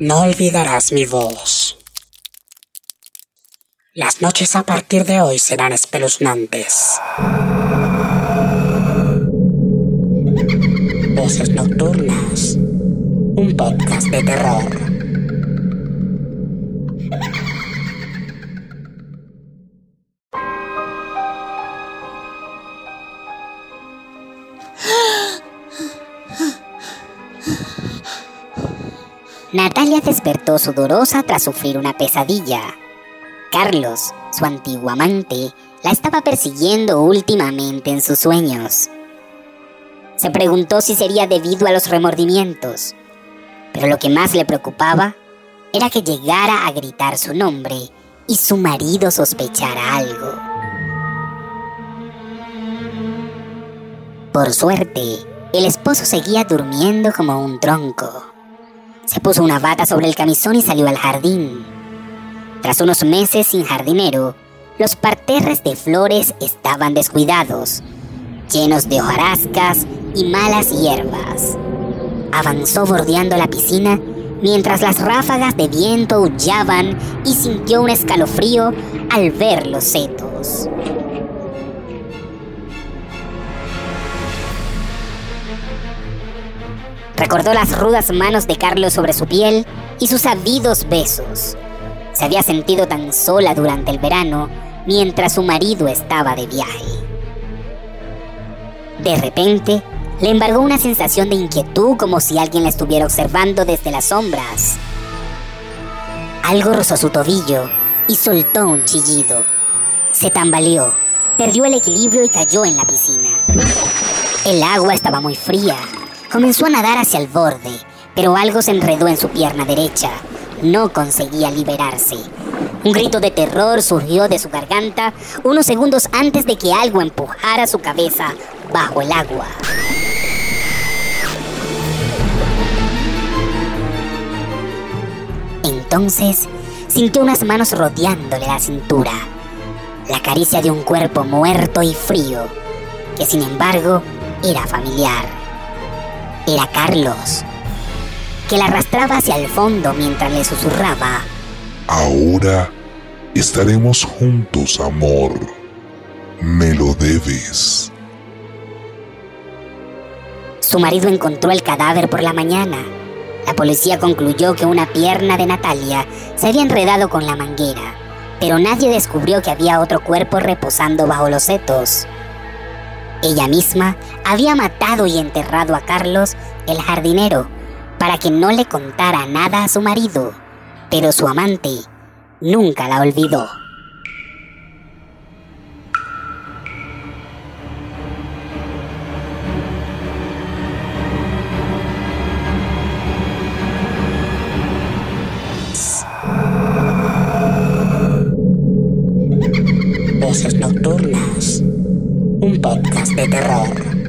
No olvidarás mi voz. Las noches a partir de hoy serán espeluznantes. Voces Nocturnas. Un podcast de terror. Natalia despertó sudorosa tras sufrir una pesadilla. Carlos, su antiguo amante, la estaba persiguiendo últimamente en sus sueños. Se preguntó si sería debido a los remordimientos, pero lo que más le preocupaba era que llegara a gritar su nombre y su marido sospechara algo. Por suerte, el esposo seguía durmiendo como un tronco. Se puso una bata sobre el camisón y salió al jardín. Tras unos meses sin jardinero, los parterres de flores estaban descuidados, llenos de hojarascas y malas hierbas. Avanzó bordeando la piscina mientras las ráfagas de viento aullaban y sintió un escalofrío al ver los setos. Recordó las rudas manos de Carlos sobre su piel y sus sabidos besos. Se había sentido tan sola durante el verano mientras su marido estaba de viaje. De repente, le embargó una sensación de inquietud como si alguien la estuviera observando desde las sombras. Algo rozó su tobillo y soltó un chillido. Se tambaleó, perdió el equilibrio y cayó en la piscina. El agua estaba muy fría Comenzó a nadar hacia el borde, pero algo se enredó en su pierna derecha. No conseguía liberarse. Un grito de terror surgió de su garganta unos segundos antes de que algo empujara su cabeza bajo el agua. Entonces sintió unas manos rodeándole la cintura, la caricia de un cuerpo muerto y frío, que sin embargo era familiar era Carlos, que la arrastraba hacia el fondo mientras le susurraba. Ahora estaremos juntos, amor. Me lo debes. Su marido encontró el cadáver por la mañana. La policía concluyó que una pierna de Natalia se había enredado con la manguera, pero nadie descubrió que había otro cuerpo reposando bajo los setos. Ella misma había matado y enterrado a Carlos, el jardinero, para que no le contara nada a su marido, pero su amante nunca la olvidó. Voces nocturnas un podcast de terror.